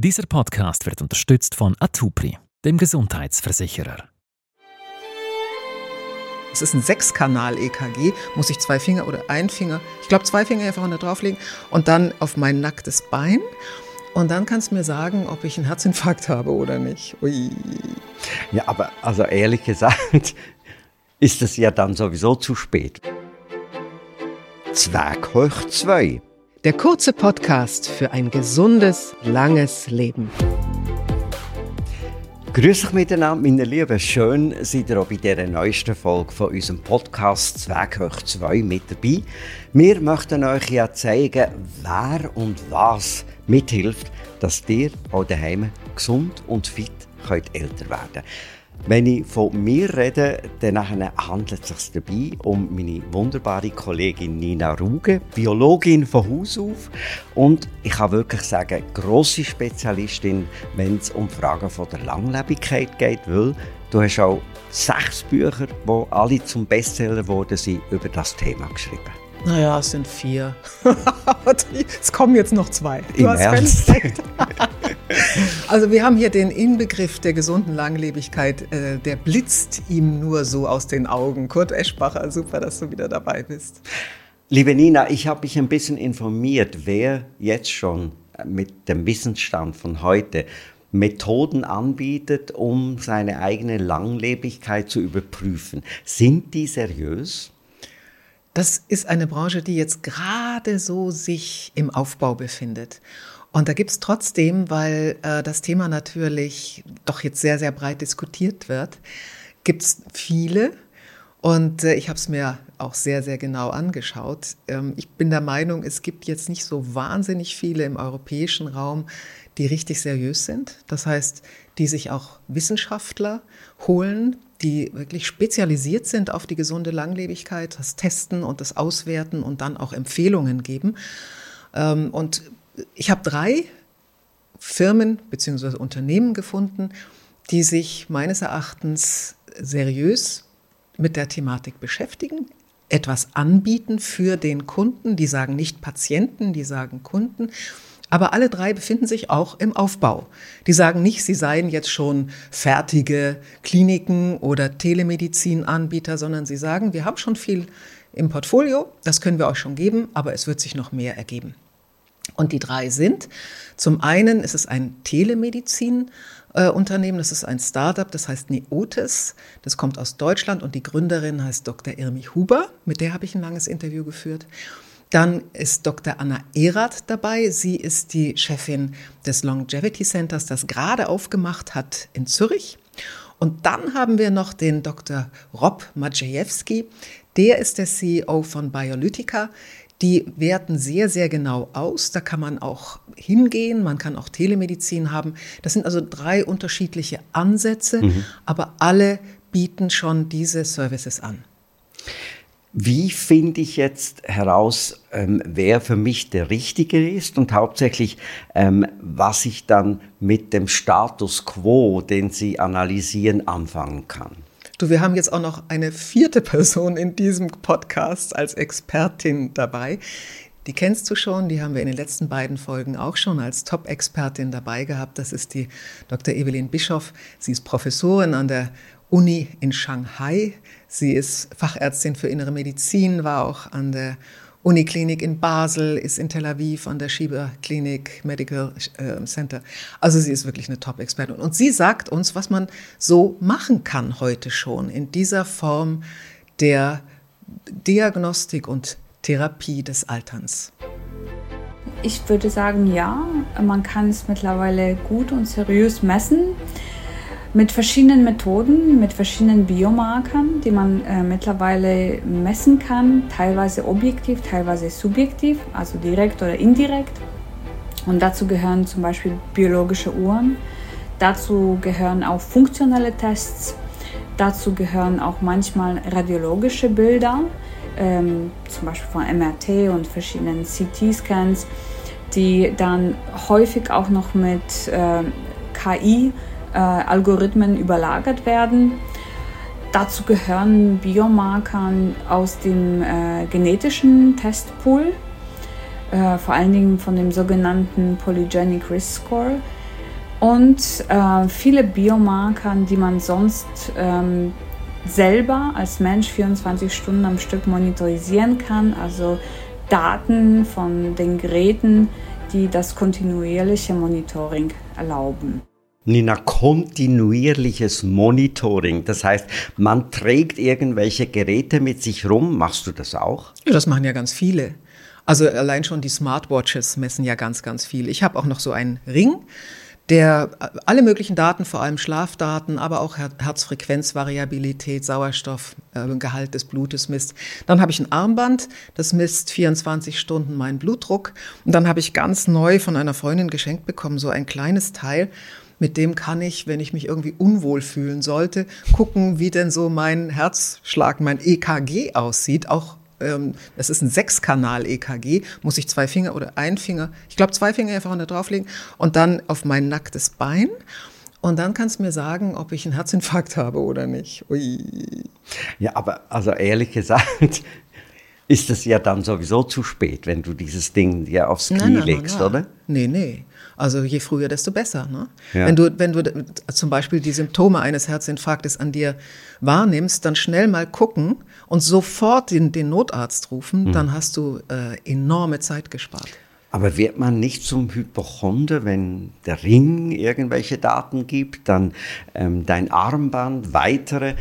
Dieser Podcast wird unterstützt von Atupri, dem Gesundheitsversicherer. Es ist ein Sechskanal-EKG, muss ich zwei Finger oder ein Finger, ich glaube zwei Finger einfach nur drauflegen und dann auf mein nacktes Bein. Und dann kannst du mir sagen, ob ich einen Herzinfarkt habe oder nicht. Ui. Ja, aber also ehrlich gesagt ist es ja dann sowieso zu spät. Zwerg hoch 2. Der kurze Podcast für ein gesundes, langes Leben. Grüß euch miteinander, meine Lieben. Schön, seid ihr auch bei dieser neuesten Folge von unserem Podcast Zweig hoch 2 mit dabei. Wir möchten euch ja zeigen, wer und was mithilft, dass ihr auch daheim gesund und fit könnt älter werden könnt. Wenn ich von mir rede, dann handelt es sich dabei um meine wunderbare Kollegin Nina Ruge, Biologin von Haus auf und ich kann wirklich sagen, grosse Spezialistin, wenn es um Fragen von der Langlebigkeit geht, weil du hast auch sechs Bücher, die alle zum Bestseller geworden sind, über das Thema geschrieben. Naja, es sind vier. es kommen jetzt noch zwei. Du Im hast Ernst? also wir haben hier den Inbegriff der gesunden Langlebigkeit, äh, der blitzt ihm nur so aus den Augen. Kurt Eschbacher, super, dass du wieder dabei bist. Liebe Nina, ich habe mich ein bisschen informiert, wer jetzt schon mit dem Wissensstand von heute Methoden anbietet, um seine eigene Langlebigkeit zu überprüfen. Sind die seriös? Das ist eine Branche, die jetzt gerade so sich im Aufbau befindet. Und da gibt es trotzdem, weil äh, das Thema natürlich doch jetzt sehr, sehr breit diskutiert wird, gibt es viele. Und äh, ich habe es mir auch sehr, sehr genau angeschaut. Ähm, ich bin der Meinung, es gibt jetzt nicht so wahnsinnig viele im europäischen Raum, die richtig seriös sind. Das heißt, die sich auch Wissenschaftler holen, die wirklich spezialisiert sind auf die gesunde Langlebigkeit, das Testen und das Auswerten und dann auch Empfehlungen geben. Ähm, und ich habe drei Firmen bzw. Unternehmen gefunden, die sich meines Erachtens seriös mit der Thematik beschäftigen, etwas anbieten für den Kunden. Die sagen nicht Patienten, die sagen Kunden. Aber alle drei befinden sich auch im Aufbau. Die sagen nicht, sie seien jetzt schon fertige Kliniken oder Telemedizinanbieter, sondern sie sagen, wir haben schon viel im Portfolio, das können wir euch schon geben, aber es wird sich noch mehr ergeben. Und die drei sind, zum einen ist es ein Telemedizin-Unternehmen, das ist ein Startup, das heißt Neotis, das kommt aus Deutschland und die Gründerin heißt Dr. Irmi Huber, mit der habe ich ein langes Interview geführt. Dann ist Dr. Anna Erath dabei. Sie ist die Chefin des Longevity Centers, das gerade aufgemacht hat in Zürich. Und dann haben wir noch den Dr. Rob Maciejewski. Der ist der CEO von Biolytica. Die werten sehr, sehr genau aus. Da kann man auch hingehen, man kann auch Telemedizin haben. Das sind also drei unterschiedliche Ansätze, mhm. aber alle bieten schon diese Services an. Wie finde ich jetzt heraus, ähm, wer für mich der Richtige ist und hauptsächlich, ähm, was ich dann mit dem Status quo, den Sie analysieren, anfangen kann? Du, wir haben jetzt auch noch eine vierte Person in diesem Podcast als Expertin dabei. Die kennst du schon, die haben wir in den letzten beiden Folgen auch schon als Top-Expertin dabei gehabt. Das ist die Dr. Evelyn Bischoff. Sie ist Professorin an der Uni in Shanghai. Sie ist Fachärztin für innere Medizin, war auch an der Uniklinik in Basel, ist in Tel Aviv an der Schieber Klinik Medical äh, Center. Also sie ist wirklich eine Top-Expertin. Und sie sagt uns, was man so machen kann heute schon in dieser Form der Diagnostik und Therapie des Alterns. Ich würde sagen, ja, man kann es mittlerweile gut und seriös messen mit verschiedenen Methoden, mit verschiedenen Biomarkern, die man äh, mittlerweile messen kann, teilweise objektiv, teilweise subjektiv, also direkt oder indirekt. Und dazu gehören zum Beispiel biologische Uhren, dazu gehören auch funktionelle Tests, dazu gehören auch manchmal radiologische Bilder, ähm, zum Beispiel von MRT und verschiedenen CT-Scans, die dann häufig auch noch mit äh, KI äh, Algorithmen überlagert werden. Dazu gehören Biomarkern aus dem äh, genetischen Testpool, äh, vor allen Dingen von dem sogenannten Polygenic Risk Score. und äh, viele Biomarker, die man sonst ähm, selber als Mensch 24 Stunden am Stück monitorisieren kann, also Daten von den Geräten, die das kontinuierliche Monitoring erlauben. Nina, kontinuierliches Monitoring. Das heißt, man trägt irgendwelche Geräte mit sich rum. Machst du das auch? Ja, das machen ja ganz viele. Also allein schon die Smartwatches messen ja ganz, ganz viel. Ich habe auch noch so einen Ring, der alle möglichen Daten, vor allem Schlafdaten, aber auch Herzfrequenzvariabilität, Sauerstoff, äh, des Blutes misst. Dann habe ich ein Armband, das misst 24 Stunden meinen Blutdruck. Und dann habe ich ganz neu von einer Freundin geschenkt bekommen, so ein kleines Teil. Mit dem kann ich, wenn ich mich irgendwie unwohl fühlen sollte, gucken, wie denn so mein Herzschlag, mein EKG aussieht, auch ähm, das ist ein Sechskanal-EKG, muss ich zwei Finger oder ein Finger, ich glaube zwei Finger einfach da drauflegen und dann auf mein nacktes Bein. Und dann kannst du mir sagen, ob ich einen Herzinfarkt habe oder nicht. Ui. Ja, aber also ehrlich gesagt, ist es ja dann sowieso zu spät, wenn du dieses Ding dir aufs Knie nein, nein, legst, nein, oder? Nee, nee. Also je früher, desto besser. Ne? Ja. Wenn, du, wenn du zum Beispiel die Symptome eines Herzinfarktes an dir wahrnimmst, dann schnell mal gucken und sofort den, den Notarzt rufen, mhm. dann hast du äh, enorme Zeit gespart. Aber wird man nicht zum Hypochonder, wenn der Ring irgendwelche Daten gibt, dann ähm, dein Armband, weitere?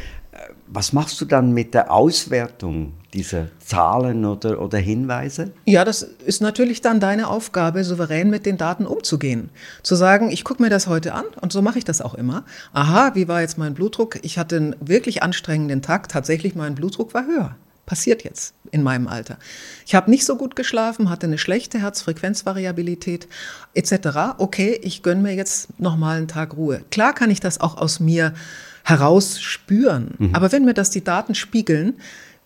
Was machst du dann mit der Auswertung dieser Zahlen oder, oder Hinweise? Ja, das ist natürlich dann deine Aufgabe, souverän mit den Daten umzugehen. Zu sagen, ich gucke mir das heute an und so mache ich das auch immer. Aha, wie war jetzt mein Blutdruck? Ich hatte einen wirklich anstrengenden Tag. Tatsächlich, mein Blutdruck war höher. Passiert jetzt in meinem Alter. Ich habe nicht so gut geschlafen, hatte eine schlechte Herzfrequenzvariabilität etc. Okay, ich gönne mir jetzt nochmal einen Tag Ruhe. Klar kann ich das auch aus mir heraus spüren. Mhm. Aber wenn mir das die Daten spiegeln,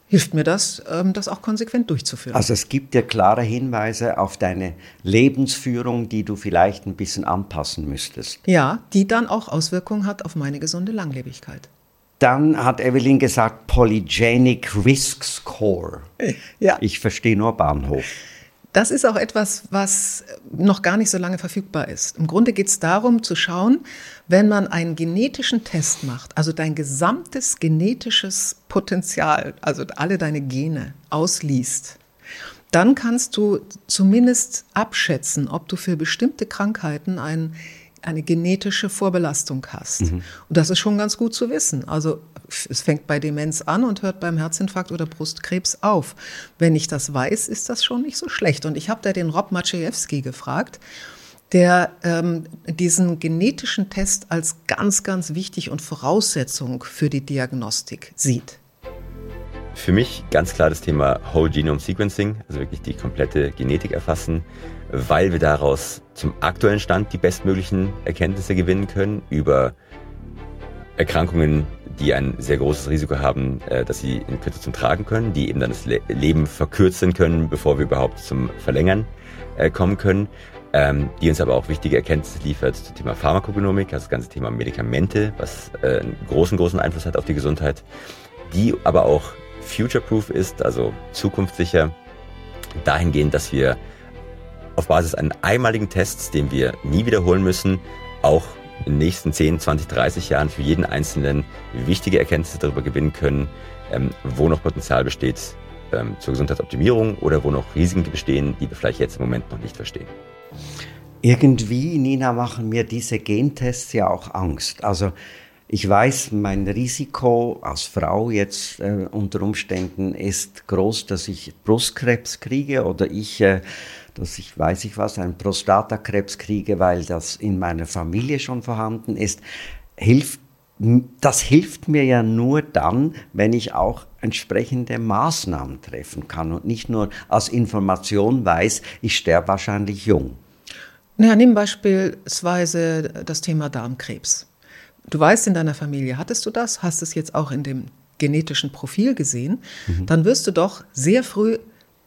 hilft mir das, ähm, das auch konsequent durchzuführen. Also es gibt dir klare Hinweise auf deine Lebensführung, die du vielleicht ein bisschen anpassen müsstest. Ja, die dann auch Auswirkungen hat auf meine gesunde Langlebigkeit. Dann hat Evelyn gesagt, Polygenic Risk Score. Ja. Ich verstehe nur Bahnhof. Das ist auch etwas, was noch gar nicht so lange verfügbar ist. Im Grunde geht es darum zu schauen, wenn man einen genetischen Test macht, also dein gesamtes genetisches Potenzial, also alle deine Gene ausliest, dann kannst du zumindest abschätzen, ob du für bestimmte Krankheiten ein, eine genetische Vorbelastung hast. Mhm. Und das ist schon ganz gut zu wissen. Also es fängt bei Demenz an und hört beim Herzinfarkt oder Brustkrebs auf. Wenn ich das weiß, ist das schon nicht so schlecht. Und ich habe da den Rob Maciejewski gefragt, der ähm, diesen genetischen Test als ganz, ganz wichtig und Voraussetzung für die Diagnostik sieht. Für mich ganz klar das Thema Whole Genome Sequencing, also wirklich die komplette Genetik erfassen, weil wir daraus zum aktuellen Stand die bestmöglichen Erkenntnisse gewinnen können über Erkrankungen, die ein sehr großes Risiko haben, äh, dass sie in Kürze zum Tragen können, die eben dann das Leben verkürzen können, bevor wir überhaupt zum Verlängern äh, kommen können, ähm, die uns aber auch wichtige Erkenntnisse liefert zum Thema Pharmakogenomik, also das ganze Thema Medikamente, was äh, einen großen, großen Einfluss hat auf die Gesundheit, die aber auch future-proof ist, also zukunftssicher, dahingehend, dass wir auf Basis eines einmaligen Tests, den wir nie wiederholen müssen, auch in den nächsten 10, 20, 30 Jahren für jeden Einzelnen wichtige Erkenntnisse darüber gewinnen können, ähm, wo noch Potenzial besteht ähm, zur Gesundheitsoptimierung oder wo noch Risiken bestehen, die wir vielleicht jetzt im Moment noch nicht verstehen. Irgendwie, Nina, machen mir diese Gentests ja auch Angst. Also ich weiß, mein Risiko als Frau jetzt äh, unter Umständen ist groß, dass ich Brustkrebs kriege oder ich äh, dass ich, weiß ich was, einen Prostatakrebs kriege, weil das in meiner Familie schon vorhanden ist, hilft das hilft mir ja nur dann, wenn ich auch entsprechende Maßnahmen treffen kann und nicht nur als Information weiß, ich sterbe wahrscheinlich jung. Ja, nimm beispielsweise das Thema Darmkrebs. Du weißt, in deiner Familie hattest du das, hast es jetzt auch in dem genetischen Profil gesehen, mhm. dann wirst du doch sehr früh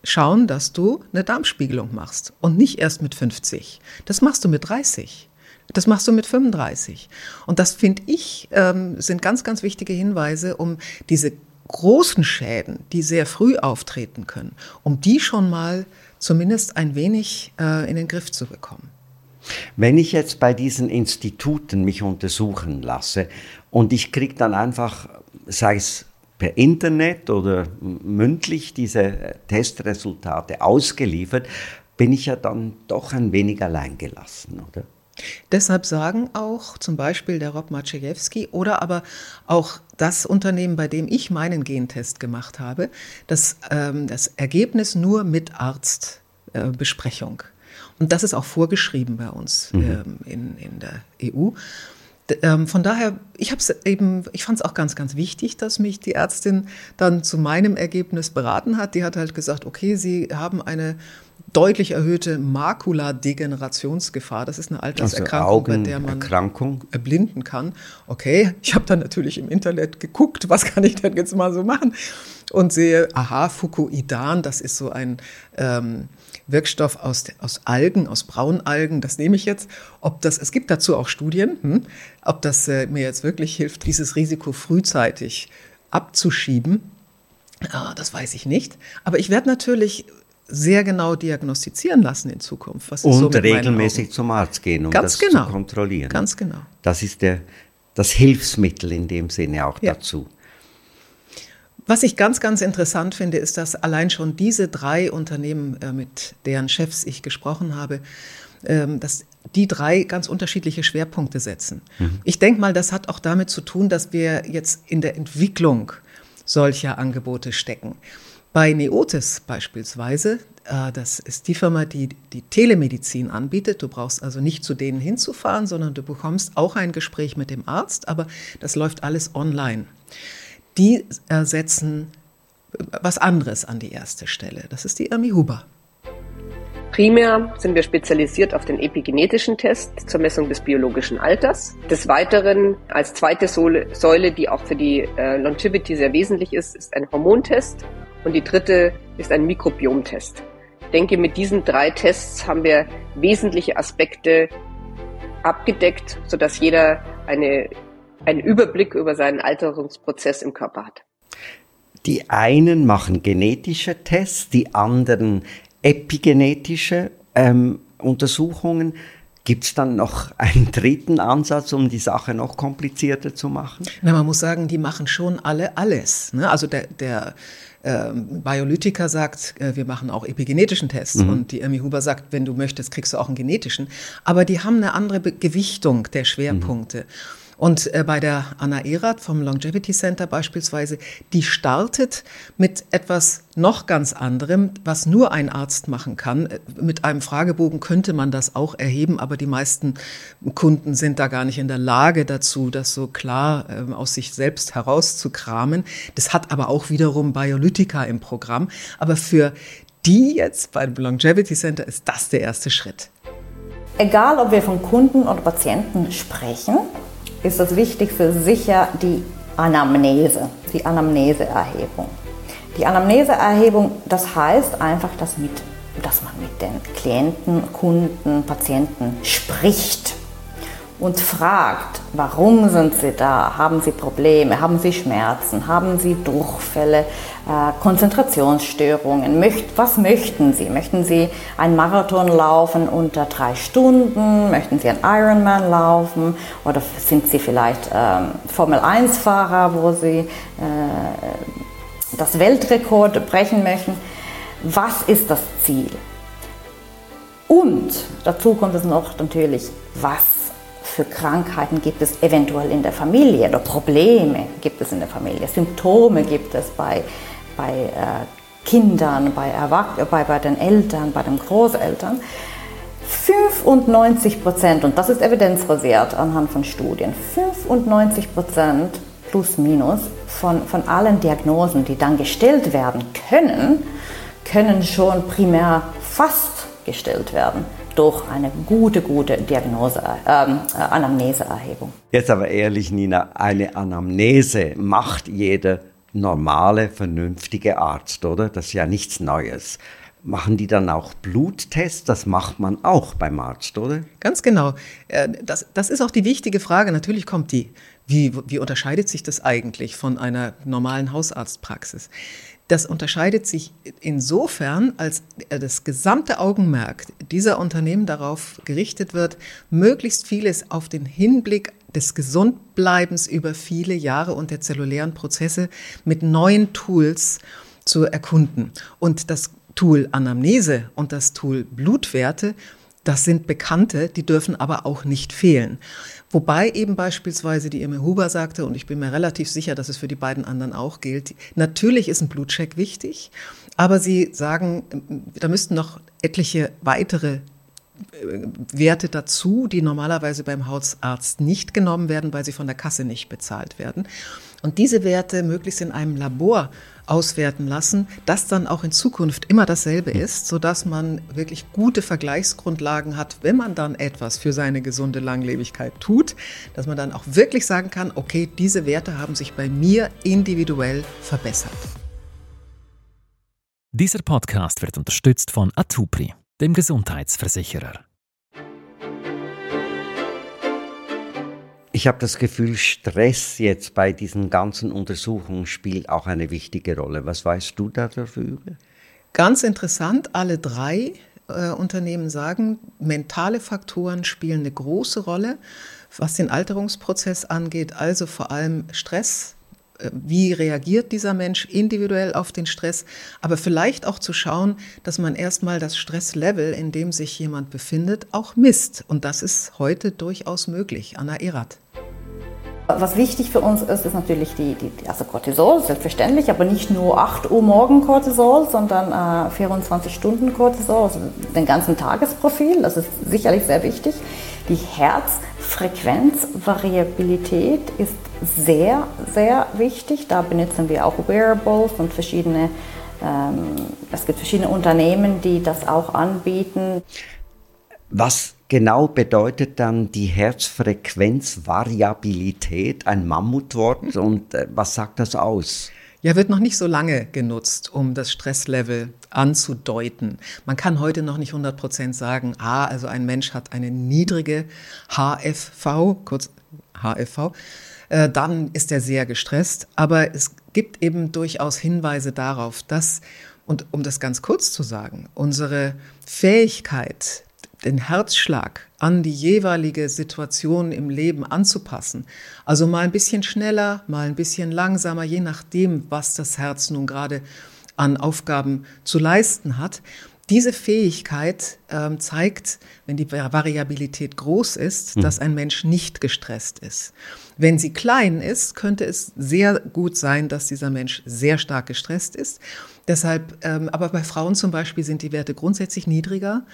schauen, dass du eine Darmspiegelung machst und nicht erst mit 50. Das machst du mit 30. Das machst du mit 35. Und das finde ich ähm, sind ganz, ganz wichtige Hinweise, um diese großen Schäden, die sehr früh auftreten können, um die schon mal zumindest ein wenig äh, in den Griff zu bekommen. Wenn ich jetzt bei diesen Instituten mich untersuchen lasse und ich kriege dann einfach, sei es per Internet oder mündlich diese Testresultate ausgeliefert, bin ich ja dann doch ein wenig alleingelassen, oder? Deshalb sagen auch zum Beispiel der Rob Maciejewski oder aber auch das Unternehmen, bei dem ich meinen Gentest gemacht habe, dass ähm, das Ergebnis nur mit Arztbesprechung. Äh, Und das ist auch vorgeschrieben bei uns mhm. ähm, in, in der EU. Ähm, von daher, ich habe eben, ich fand es auch ganz, ganz wichtig, dass mich die Ärztin dann zu meinem Ergebnis beraten hat. Die hat halt gesagt, okay, Sie haben eine deutlich erhöhte Makuladegenerationsgefahr. Das ist eine Alterserkrankung, also bei der man erblinden kann. Okay, ich habe dann natürlich im Internet geguckt, was kann ich denn jetzt mal so machen und sehe, aha, Fukuidan, das ist so ein ähm, Wirkstoff aus, aus Algen, aus Braunalgen, das nehme ich jetzt. Ob das, es gibt dazu auch Studien, hm, ob das äh, mir jetzt wirklich hilft, dieses Risiko frühzeitig abzuschieben, ah, das weiß ich nicht. Aber ich werde natürlich sehr genau diagnostizieren lassen in Zukunft. Was Und so regelmäßig zum Arzt gehen, um Ganz das genau. zu kontrollieren. Ganz genau. Das ist der, das Hilfsmittel in dem Sinne auch ja. dazu. Was ich ganz, ganz interessant finde, ist, dass allein schon diese drei Unternehmen, äh, mit deren Chefs ich gesprochen habe, ähm, dass die drei ganz unterschiedliche Schwerpunkte setzen. Mhm. Ich denke mal, das hat auch damit zu tun, dass wir jetzt in der Entwicklung solcher Angebote stecken. Bei Neotis beispielsweise, äh, das ist die Firma, die die Telemedizin anbietet. Du brauchst also nicht zu denen hinzufahren, sondern du bekommst auch ein Gespräch mit dem Arzt, aber das läuft alles online die setzen was anderes an die erste Stelle. Das ist die Irmi Huber. Primär sind wir spezialisiert auf den epigenetischen Test zur Messung des biologischen Alters. Des Weiteren als zweite Säule, die auch für die äh, Longevity sehr wesentlich ist, ist ein Hormontest. Und die dritte ist ein Mikrobiomtest. Ich denke, mit diesen drei Tests haben wir wesentliche Aspekte abgedeckt, sodass jeder eine einen Überblick über seinen Alterungsprozess im Körper hat. Die einen machen genetische Tests, die anderen epigenetische ähm, Untersuchungen. Gibt es dann noch einen dritten Ansatz, um die Sache noch komplizierter zu machen? Na, man muss sagen, die machen schon alle alles. Ne? Also der, der ähm, Biolytiker sagt, äh, wir machen auch epigenetischen Tests. Mhm. Und die Emmy Huber sagt, wenn du möchtest, kriegst du auch einen genetischen. Aber die haben eine andere Be Gewichtung der Schwerpunkte. Mhm. Und äh, bei der Anna Erath vom Longevity Center beispielsweise, die startet mit etwas noch ganz anderem, was nur ein Arzt machen kann. Äh, mit einem Fragebogen könnte man das auch erheben, aber die meisten Kunden sind da gar nicht in der Lage dazu, das so klar äh, aus sich selbst herauszukramen. Das hat aber auch wiederum Biolytica im Programm. Aber für die jetzt beim Longevity Center ist das der erste Schritt. Egal, ob wir von Kunden oder Patienten sprechen, ist das Wichtigste sicher die Anamnese, die Anamneseerhebung. Die Anamneseerhebung, das heißt einfach, dass, mit, dass man mit den Klienten, Kunden, Patienten spricht und fragt, warum sind Sie da? Haben Sie Probleme? Haben Sie Schmerzen? Haben Sie Durchfälle? Äh, Konzentrationsstörungen? Was möchten Sie? Möchten Sie einen Marathon laufen unter drei Stunden? Möchten Sie einen Ironman laufen? Oder sind Sie vielleicht ähm, Formel-1-Fahrer, wo Sie äh, das Weltrekord brechen möchten? Was ist das Ziel? Und dazu kommt es noch natürlich, was für Krankheiten gibt es eventuell in der Familie oder Probleme gibt es in der Familie, Symptome gibt es bei, bei äh, Kindern, bei, bei, bei den Eltern, bei den Großeltern. 95 Prozent, und das ist evidenzbasiert anhand von Studien, 95 Prozent plus minus von, von allen Diagnosen, die dann gestellt werden können, können schon primär fast gestellt werden durch eine gute, gute Diagnose, ähm, äh, Anamneseerhebung. Jetzt aber ehrlich, Nina, eine Anamnese macht jeder normale, vernünftige Arzt, oder? Das ist ja nichts Neues. Machen die dann auch Bluttests? Das macht man auch beim Arzt, oder? Ganz genau. Äh, das, das ist auch die wichtige Frage. Natürlich kommt die. Wie, wie unterscheidet sich das eigentlich von einer normalen Hausarztpraxis? Das unterscheidet sich insofern, als das gesamte Augenmerk dieser Unternehmen darauf gerichtet wird, möglichst vieles auf den Hinblick des Gesundbleibens über viele Jahre und der zellulären Prozesse mit neuen Tools zu erkunden. Und das Tool Anamnese und das Tool Blutwerte das sind Bekannte, die dürfen aber auch nicht fehlen. Wobei eben beispielsweise die Irme Huber sagte, und ich bin mir relativ sicher, dass es für die beiden anderen auch gilt, natürlich ist ein Blutcheck wichtig, aber sie sagen, da müssten noch etliche weitere äh, Werte dazu, die normalerweise beim Hausarzt nicht genommen werden, weil sie von der Kasse nicht bezahlt werden. Und diese Werte möglichst in einem Labor auswerten lassen, das dann auch in Zukunft immer dasselbe hm. ist, sodass man wirklich gute Vergleichsgrundlagen hat, wenn man dann etwas für seine gesunde Langlebigkeit tut, dass man dann auch wirklich sagen kann, okay, diese Werte haben sich bei mir individuell verbessert. Dieser Podcast wird unterstützt von Atupri, dem Gesundheitsversicherer. Ich habe das Gefühl, Stress jetzt bei diesen ganzen Untersuchungen spielt auch eine wichtige Rolle. Was weißt du da darüber? Ganz interessant, alle drei äh, Unternehmen sagen, mentale Faktoren spielen eine große Rolle, was den Alterungsprozess angeht, also vor allem Stress. Äh, wie reagiert dieser Mensch individuell auf den Stress? Aber vielleicht auch zu schauen, dass man erstmal das Stresslevel, in dem sich jemand befindet, auch misst. Und das ist heute durchaus möglich. Anna Erath. Was wichtig für uns ist, ist natürlich die, die, also Cortisol, selbstverständlich, aber nicht nur 8 Uhr morgen Cortisol, sondern äh, 24 Stunden Cortisol, also den ganzen Tagesprofil, das ist sicherlich sehr wichtig. Die Herzfrequenzvariabilität ist sehr, sehr wichtig. Da benutzen wir auch Wearables und verschiedene, ähm, es gibt verschiedene Unternehmen, die das auch anbieten. Was genau bedeutet dann die Herzfrequenzvariabilität ein Mammutwort und äh, was sagt das aus? Ja, wird noch nicht so lange genutzt, um das Stresslevel anzudeuten. Man kann heute noch nicht 100 Prozent sagen, ah, also ein Mensch hat eine niedrige HFV, kurz HFV, äh, dann ist er sehr gestresst. Aber es gibt eben durchaus Hinweise darauf, dass, und um das ganz kurz zu sagen, unsere Fähigkeit, den Herzschlag an die jeweilige Situation im Leben anzupassen. Also mal ein bisschen schneller, mal ein bisschen langsamer, je nachdem, was das Herz nun gerade an Aufgaben zu leisten hat. Diese Fähigkeit ähm, zeigt, wenn die Variabilität groß ist, hm. dass ein Mensch nicht gestresst ist. Wenn sie klein ist, könnte es sehr gut sein, dass dieser Mensch sehr stark gestresst ist. Deshalb, ähm, aber bei Frauen zum Beispiel sind die Werte grundsätzlich niedriger.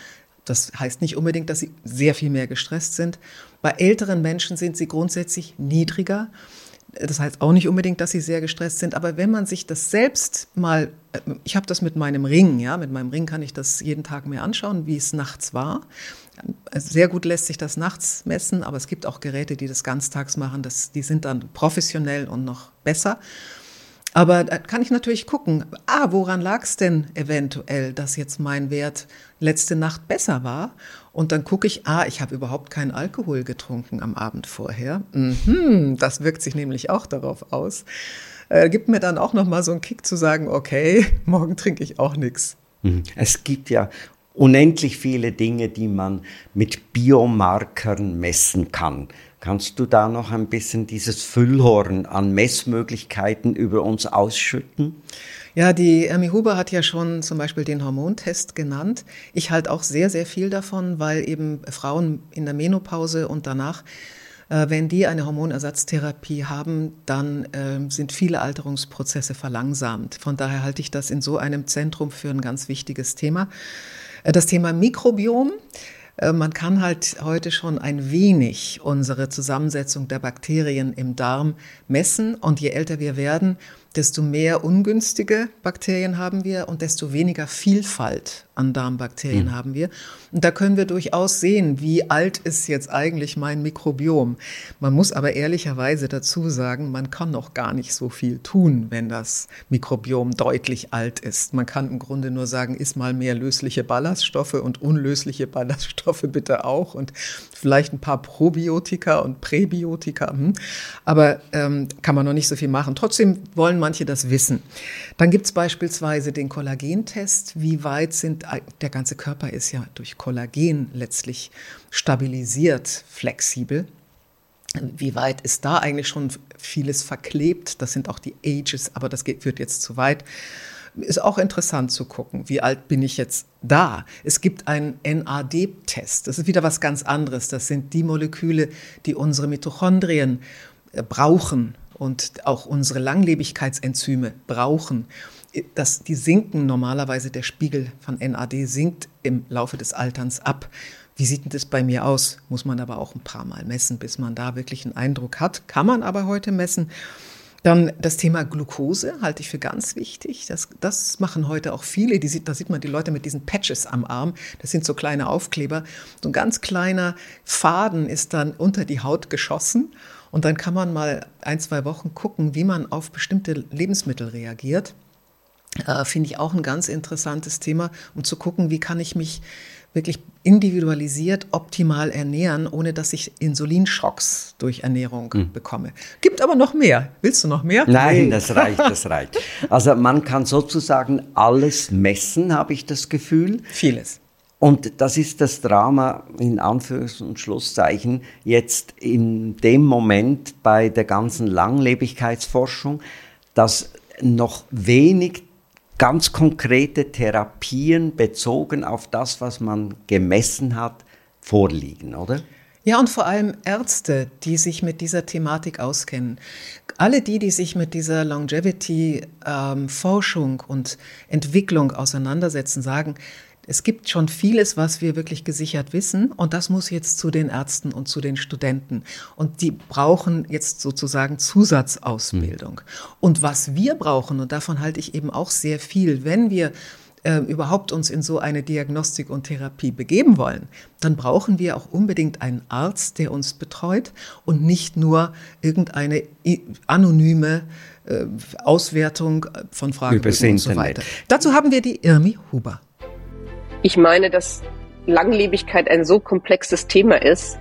Das heißt nicht unbedingt, dass sie sehr viel mehr gestresst sind. Bei älteren Menschen sind sie grundsätzlich niedriger. Das heißt auch nicht unbedingt, dass sie sehr gestresst sind, aber wenn man sich das selbst mal, äh, ich habe das mit meinem Ring, ja, mit meinem Ring kann ich das jeden Tag mir anschauen, wie es nachts war. Sehr gut lässt sich das nachts messen, aber es gibt auch Geräte, die das ganztags machen. Das, die sind dann professionell und noch besser. Aber da kann ich natürlich gucken, ah, woran lag es denn eventuell, dass jetzt mein Wert letzte Nacht besser war? Und dann gucke ich, ah, ich habe überhaupt keinen Alkohol getrunken am Abend vorher. Mhm, das wirkt sich nämlich auch darauf aus. Äh, gibt mir dann auch noch mal so einen Kick zu sagen, okay, morgen trinke ich auch nichts. Mhm. Es gibt ja unendlich viele Dinge, die man mit Biomarkern messen kann. Kannst du da noch ein bisschen dieses Füllhorn an Messmöglichkeiten über uns ausschütten? Ja, die Ermi Huber hat ja schon zum Beispiel den Hormontest genannt. Ich halte auch sehr, sehr viel davon, weil eben Frauen in der Menopause und danach äh, wenn die eine Hormonersatztherapie haben, dann äh, sind viele Alterungsprozesse verlangsamt. Von daher halte ich das in so einem Zentrum für ein ganz wichtiges Thema. Äh, das Thema Mikrobiom. Äh, man kann halt heute schon ein wenig unsere Zusammensetzung der Bakterien im Darm messen. Und je älter wir werden, desto mehr ungünstige Bakterien haben wir und desto weniger Vielfalt an Darmbakterien mhm. haben wir. Und da können wir durchaus sehen, wie alt ist jetzt eigentlich mein Mikrobiom. Man muss aber ehrlicherweise dazu sagen, man kann noch gar nicht so viel tun, wenn das Mikrobiom deutlich alt ist. Man kann im Grunde nur sagen, ist mal mehr lösliche Ballaststoffe und unlösliche Ballaststoffe bitte auch und vielleicht ein paar Probiotika und Präbiotika. Hm. Aber ähm, kann man noch nicht so viel machen. Trotzdem wollen manche das wissen. Dann gibt es beispielsweise den Kollagentest. Wie weit sind, der ganze Körper ist ja durch Kollagen letztlich stabilisiert, flexibel. Wie weit ist da eigentlich schon vieles verklebt? Das sind auch die Ages, aber das geht, führt jetzt zu weit. Ist auch interessant zu gucken, wie alt bin ich jetzt da. Es gibt einen NAD-Test. Das ist wieder was ganz anderes. Das sind die Moleküle, die unsere Mitochondrien äh, brauchen und auch unsere Langlebigkeitsenzyme brauchen. Das, die sinken normalerweise, der Spiegel von NAD sinkt im Laufe des Alterns ab. Wie sieht denn das bei mir aus? Muss man aber auch ein paar Mal messen, bis man da wirklich einen Eindruck hat. Kann man aber heute messen. Dann das Thema Glucose halte ich für ganz wichtig. Das, das machen heute auch viele. Die, da sieht man die Leute mit diesen Patches am Arm. Das sind so kleine Aufkleber. So ein ganz kleiner Faden ist dann unter die Haut geschossen. Und dann kann man mal ein, zwei Wochen gucken, wie man auf bestimmte Lebensmittel reagiert. Äh, Finde ich auch ein ganz interessantes Thema, um zu gucken, wie kann ich mich wirklich individualisiert optimal ernähren, ohne dass ich Insulinschocks durch Ernährung mhm. bekomme. Gibt aber noch mehr. Willst du noch mehr? Nein, das reicht, das reicht. Also man kann sozusagen alles messen, habe ich das Gefühl. Vieles. Und das ist das Drama in Anführungs- und Schlusszeichen jetzt in dem Moment bei der ganzen Langlebigkeitsforschung, dass noch wenig ganz konkrete Therapien bezogen auf das, was man gemessen hat, vorliegen, oder? Ja, und vor allem Ärzte, die sich mit dieser Thematik auskennen. Alle die, die sich mit dieser Longevity-Forschung ähm, und Entwicklung auseinandersetzen, sagen, es gibt schon vieles, was wir wirklich gesichert wissen und das muss jetzt zu den Ärzten und zu den Studenten. Und die brauchen jetzt sozusagen Zusatzausbildung. Mhm. Und was wir brauchen, und davon halte ich eben auch sehr viel, wenn wir äh, überhaupt uns in so eine Diagnostik und Therapie begeben wollen, dann brauchen wir auch unbedingt einen Arzt, der uns betreut und nicht nur irgendeine anonyme äh, Auswertung von Fragen und so weiter. Dazu haben wir die Irmi Huber. Ich meine, dass Langlebigkeit ein so komplexes Thema ist,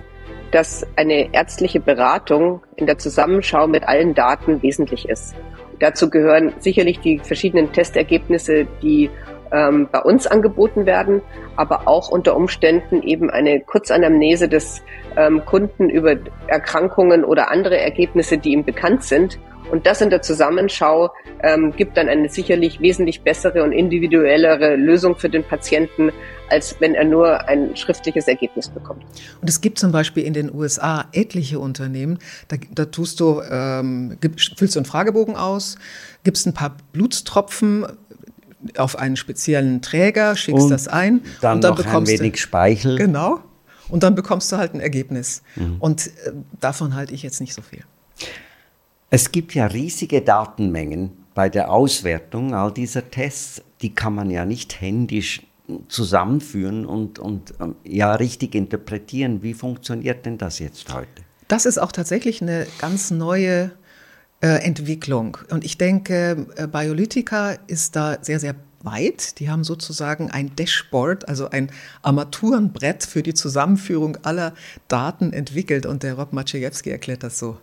dass eine ärztliche Beratung in der Zusammenschau mit allen Daten wesentlich ist. Dazu gehören sicherlich die verschiedenen Testergebnisse, die ähm, bei uns angeboten werden, aber auch unter Umständen eben eine Kurzanamnese des ähm, Kunden über Erkrankungen oder andere Ergebnisse, die ihm bekannt sind und das in der Zusammenschau ähm, gibt dann eine sicherlich wesentlich bessere und individuellere Lösung für den Patienten, als wenn er nur ein schriftliches Ergebnis bekommt. Und es gibt zum Beispiel in den USA etliche Unternehmen, da, da tust du, ähm, füllst du einen Fragebogen aus, gibst ein paar Blutstropfen auf einen speziellen Träger, schickst und das ein dann und dann noch bekommst ein wenig du, Speichel. Genau. Und dann bekommst du halt ein Ergebnis. Mhm. Und äh, davon halte ich jetzt nicht so viel. Es gibt ja riesige Datenmengen bei der Auswertung all dieser Tests. Die kann man ja nicht händisch zusammenführen und, und ähm, ja richtig interpretieren. Wie funktioniert denn das jetzt heute? Das ist auch tatsächlich eine ganz neue Entwicklung. Und ich denke, äh, Biolytica ist da sehr, sehr weit. Die haben sozusagen ein Dashboard, also ein Armaturenbrett für die Zusammenführung aller Daten entwickelt. Und der Rob Maciejewski erklärt das so.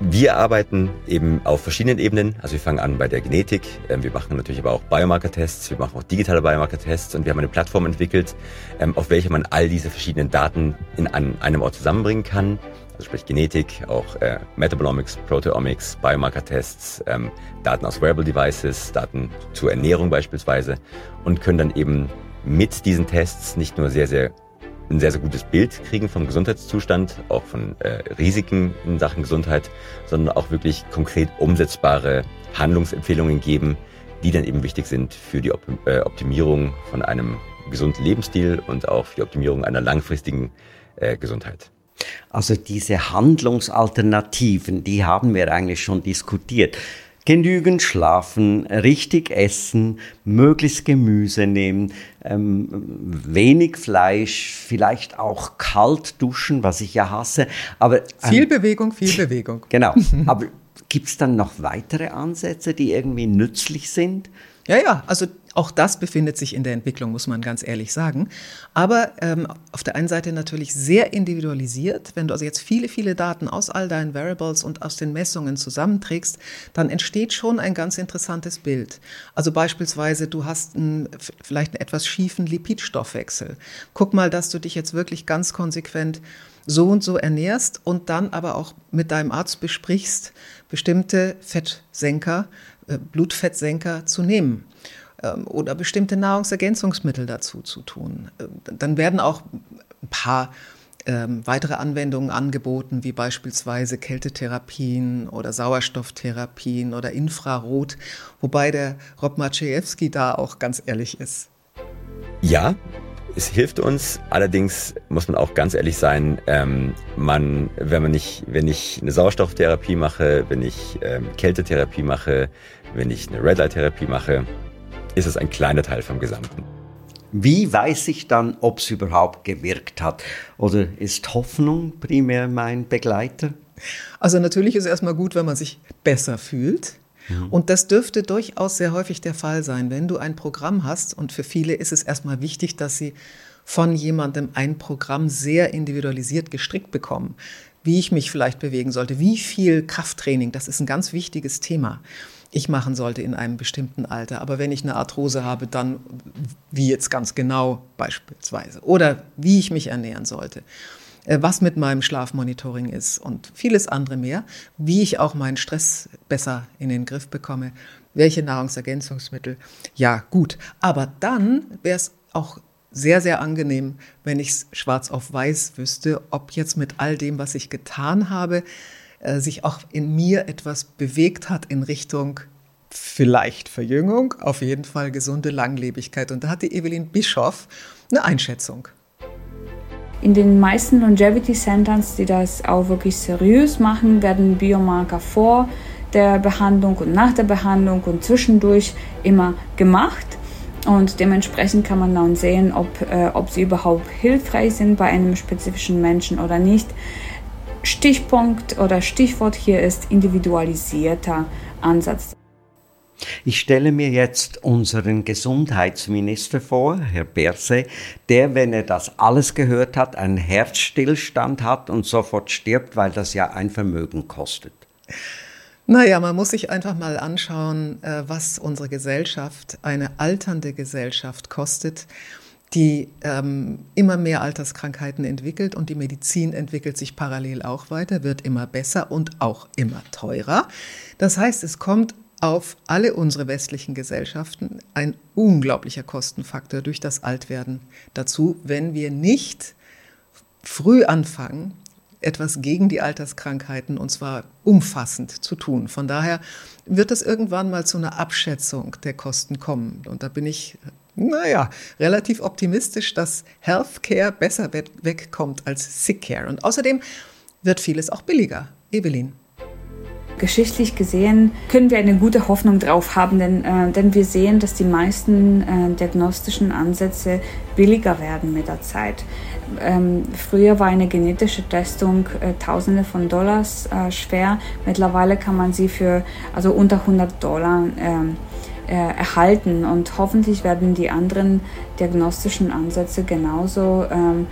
Wir arbeiten eben auf verschiedenen Ebenen. Also wir fangen an bei der Genetik. Ähm, wir machen natürlich aber auch Biomarker-Tests. Wir machen auch digitale Biomarker-Tests und wir haben eine Plattform entwickelt, ähm, auf welcher man all diese verschiedenen Daten in einem Ort zusammenbringen kann. Also sprich Genetik, auch äh, Metabolomics, Proteomics, Biomarker-Tests, ähm, Daten aus Wearable Devices, Daten zur Ernährung beispielsweise und können dann eben mit diesen Tests nicht nur sehr, sehr ein sehr, sehr gutes Bild kriegen vom Gesundheitszustand, auch von äh, Risiken in Sachen Gesundheit, sondern auch wirklich konkret umsetzbare Handlungsempfehlungen geben, die dann eben wichtig sind für die Op äh, Optimierung von einem gesunden Lebensstil und auch für die Optimierung einer langfristigen äh, Gesundheit. Also diese Handlungsalternativen, die haben wir eigentlich schon diskutiert genügend schlafen, richtig essen, möglichst Gemüse nehmen, ähm, wenig Fleisch, vielleicht auch kalt duschen, was ich ja hasse. Aber ähm, viel Bewegung, viel Bewegung. Genau. Aber gibt es dann noch weitere Ansätze, die irgendwie nützlich sind? Ja, ja, also auch das befindet sich in der Entwicklung, muss man ganz ehrlich sagen. Aber ähm, auf der einen Seite natürlich sehr individualisiert. Wenn du also jetzt viele, viele Daten aus all deinen Variables und aus den Messungen zusammenträgst, dann entsteht schon ein ganz interessantes Bild. Also beispielsweise, du hast einen, vielleicht einen etwas schiefen Lipidstoffwechsel. Guck mal, dass du dich jetzt wirklich ganz konsequent so und so ernährst und dann aber auch mit deinem Arzt besprichst, bestimmte Fettsenker, Blutfettsenker zu nehmen ähm, oder bestimmte Nahrungsergänzungsmittel dazu zu tun. Äh, dann werden auch ein paar ähm, weitere Anwendungen angeboten, wie beispielsweise Kältetherapien oder Sauerstofftherapien oder Infrarot, wobei der Rob Maciejewski da auch ganz ehrlich ist. Ja, es hilft uns, allerdings muss man auch ganz ehrlich sein, ähm, man, wenn man nicht, wenn ich eine Sauerstofftherapie mache, wenn ich ähm, Kältetherapie mache, wenn ich eine Red Light Therapie mache, ist es ein kleiner Teil vom Gesamten. Wie weiß ich dann, ob es überhaupt gewirkt hat? Oder ist Hoffnung primär mein Begleiter? Also natürlich ist es erstmal gut, wenn man sich besser fühlt. Mhm. Und das dürfte durchaus sehr häufig der Fall sein, wenn du ein Programm hast. Und für viele ist es erstmal wichtig, dass sie von jemandem ein Programm sehr individualisiert gestrickt bekommen. Wie ich mich vielleicht bewegen sollte, wie viel Krafttraining, das ist ein ganz wichtiges Thema ich machen sollte in einem bestimmten Alter. Aber wenn ich eine Arthrose habe, dann wie jetzt ganz genau beispielsweise. Oder wie ich mich ernähren sollte. Äh, was mit meinem Schlafmonitoring ist und vieles andere mehr, wie ich auch meinen Stress besser in den Griff bekomme, welche Nahrungsergänzungsmittel. Ja, gut. Aber dann wäre es auch sehr, sehr angenehm, wenn ich es schwarz auf weiß wüsste, ob jetzt mit all dem, was ich getan habe, äh, sich auch in mir etwas bewegt hat in Richtung vielleicht Verjüngung, auf jeden Fall gesunde Langlebigkeit. Und da hat die Evelyn Bischoff eine Einschätzung. In den meisten Longevity Centers, die das auch wirklich seriös machen, werden Biomarker vor der Behandlung und nach der Behandlung und zwischendurch immer gemacht. Und dementsprechend kann man dann sehen, ob, äh, ob sie überhaupt hilfreich sind bei einem spezifischen Menschen oder nicht. Stichpunkt oder Stichwort hier ist individualisierter Ansatz. Ich stelle mir jetzt unseren Gesundheitsminister vor, Herr Berse, der, wenn er das alles gehört hat, einen Herzstillstand hat und sofort stirbt, weil das ja ein Vermögen kostet. Naja, man muss sich einfach mal anschauen, äh, was unsere Gesellschaft, eine alternde Gesellschaft kostet, die ähm, immer mehr Alterskrankheiten entwickelt und die Medizin entwickelt sich parallel auch weiter, wird immer besser und auch immer teurer. Das heißt, es kommt auf alle unsere westlichen Gesellschaften ein unglaublicher Kostenfaktor durch das Altwerden dazu, wenn wir nicht früh anfangen, etwas gegen die Alterskrankheiten und zwar umfassend zu tun. Von daher wird es irgendwann mal zu einer Abschätzung der Kosten kommen. Und da bin ich, naja, relativ optimistisch, dass Healthcare besser wegkommt als Sickcare. Und außerdem wird vieles auch billiger. Evelyn geschichtlich gesehen können wir eine gute Hoffnung drauf haben, denn, äh, denn wir sehen, dass die meisten äh, diagnostischen Ansätze billiger werden mit der Zeit. Ähm, früher war eine genetische Testung äh, Tausende von Dollars äh, schwer. Mittlerweile kann man sie für also unter 100 Dollar ähm, äh, erhalten und hoffentlich werden die anderen diagnostischen Ansätze genauso ähm,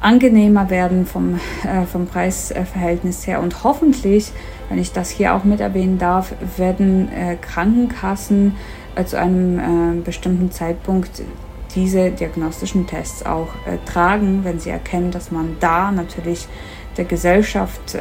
angenehmer werden vom, äh, vom Preisverhältnis her. Und hoffentlich, wenn ich das hier auch mit erwähnen darf, werden äh, Krankenkassen äh, zu einem äh, bestimmten Zeitpunkt diese diagnostischen Tests auch äh, tragen, wenn sie erkennen, dass man da natürlich der Gesellschaft äh,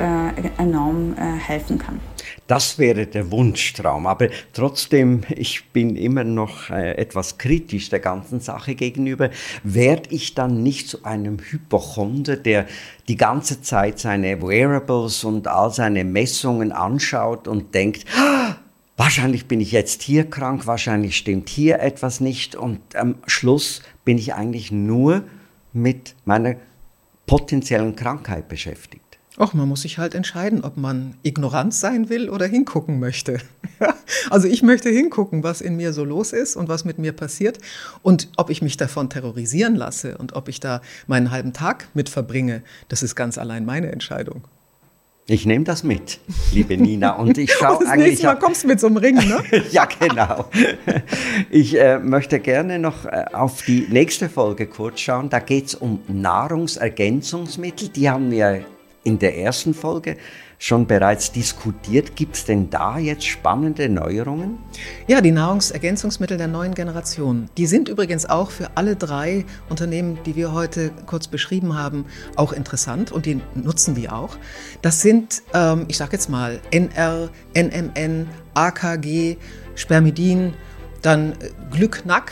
enorm helfen kann. Das wäre der Wunschtraum. Aber trotzdem, ich bin immer noch äh, etwas kritisch der ganzen Sache gegenüber. Werde ich dann nicht zu einem Hypochonder, der die ganze Zeit seine Wearables und all seine Messungen anschaut und denkt, ah, wahrscheinlich bin ich jetzt hier krank, wahrscheinlich stimmt hier etwas nicht und am Schluss bin ich eigentlich nur mit meiner potenziellen Krankheit beschäftigt. Och, man muss sich halt entscheiden, ob man ignorant sein will oder hingucken möchte. also ich möchte hingucken, was in mir so los ist und was mit mir passiert und ob ich mich davon terrorisieren lasse und ob ich da meinen halben Tag mit verbringe, das ist ganz allein meine Entscheidung. Ich nehme das mit, liebe Nina. Und ich schaue das eigentlich. Nächste Mal kommst du mit so einem Ring, ne? ja, genau. Ich äh, möchte gerne noch äh, auf die nächste Folge kurz schauen. Da geht es um Nahrungsergänzungsmittel. Die haben wir in der ersten Folge schon bereits diskutiert. Gibt es denn da jetzt spannende Neuerungen? Ja, die Nahrungsergänzungsmittel der neuen Generation. Die sind übrigens auch für alle drei Unternehmen, die wir heute kurz beschrieben haben, auch interessant und die nutzen wir auch. Das sind, ähm, ich sage jetzt mal, NR, NMN, AKG, Spermidin, dann äh, Glücknack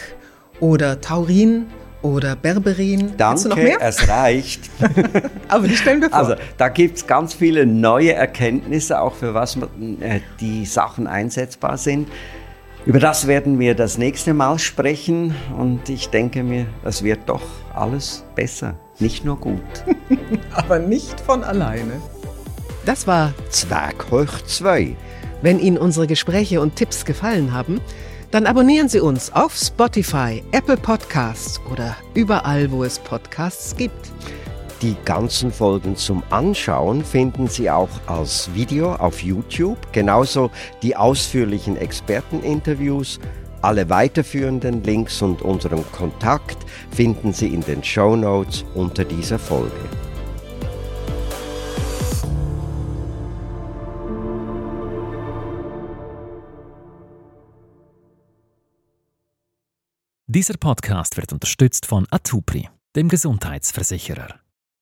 oder Taurin oder Berberin. Danke, noch mehr? es reicht. Aber die stellen wir vor. Also da gibt es ganz viele neue Erkenntnisse, auch für was äh, die Sachen einsetzbar sind. Über das werden wir das nächste Mal sprechen und ich denke mir, es wird doch alles besser, nicht nur gut. Aber nicht von alleine. Das war Zwerg hoch 2. Wenn Ihnen unsere Gespräche und Tipps gefallen haben, dann abonnieren Sie uns auf Spotify, Apple Podcasts oder überall, wo es Podcasts gibt. Die ganzen Folgen zum Anschauen finden Sie auch als Video auf YouTube, genauso die ausführlichen Experteninterviews. Alle weiterführenden Links und unseren Kontakt finden Sie in den Show Notes unter dieser Folge. Dieser Podcast wird unterstützt von Atupri, dem Gesundheitsversicherer.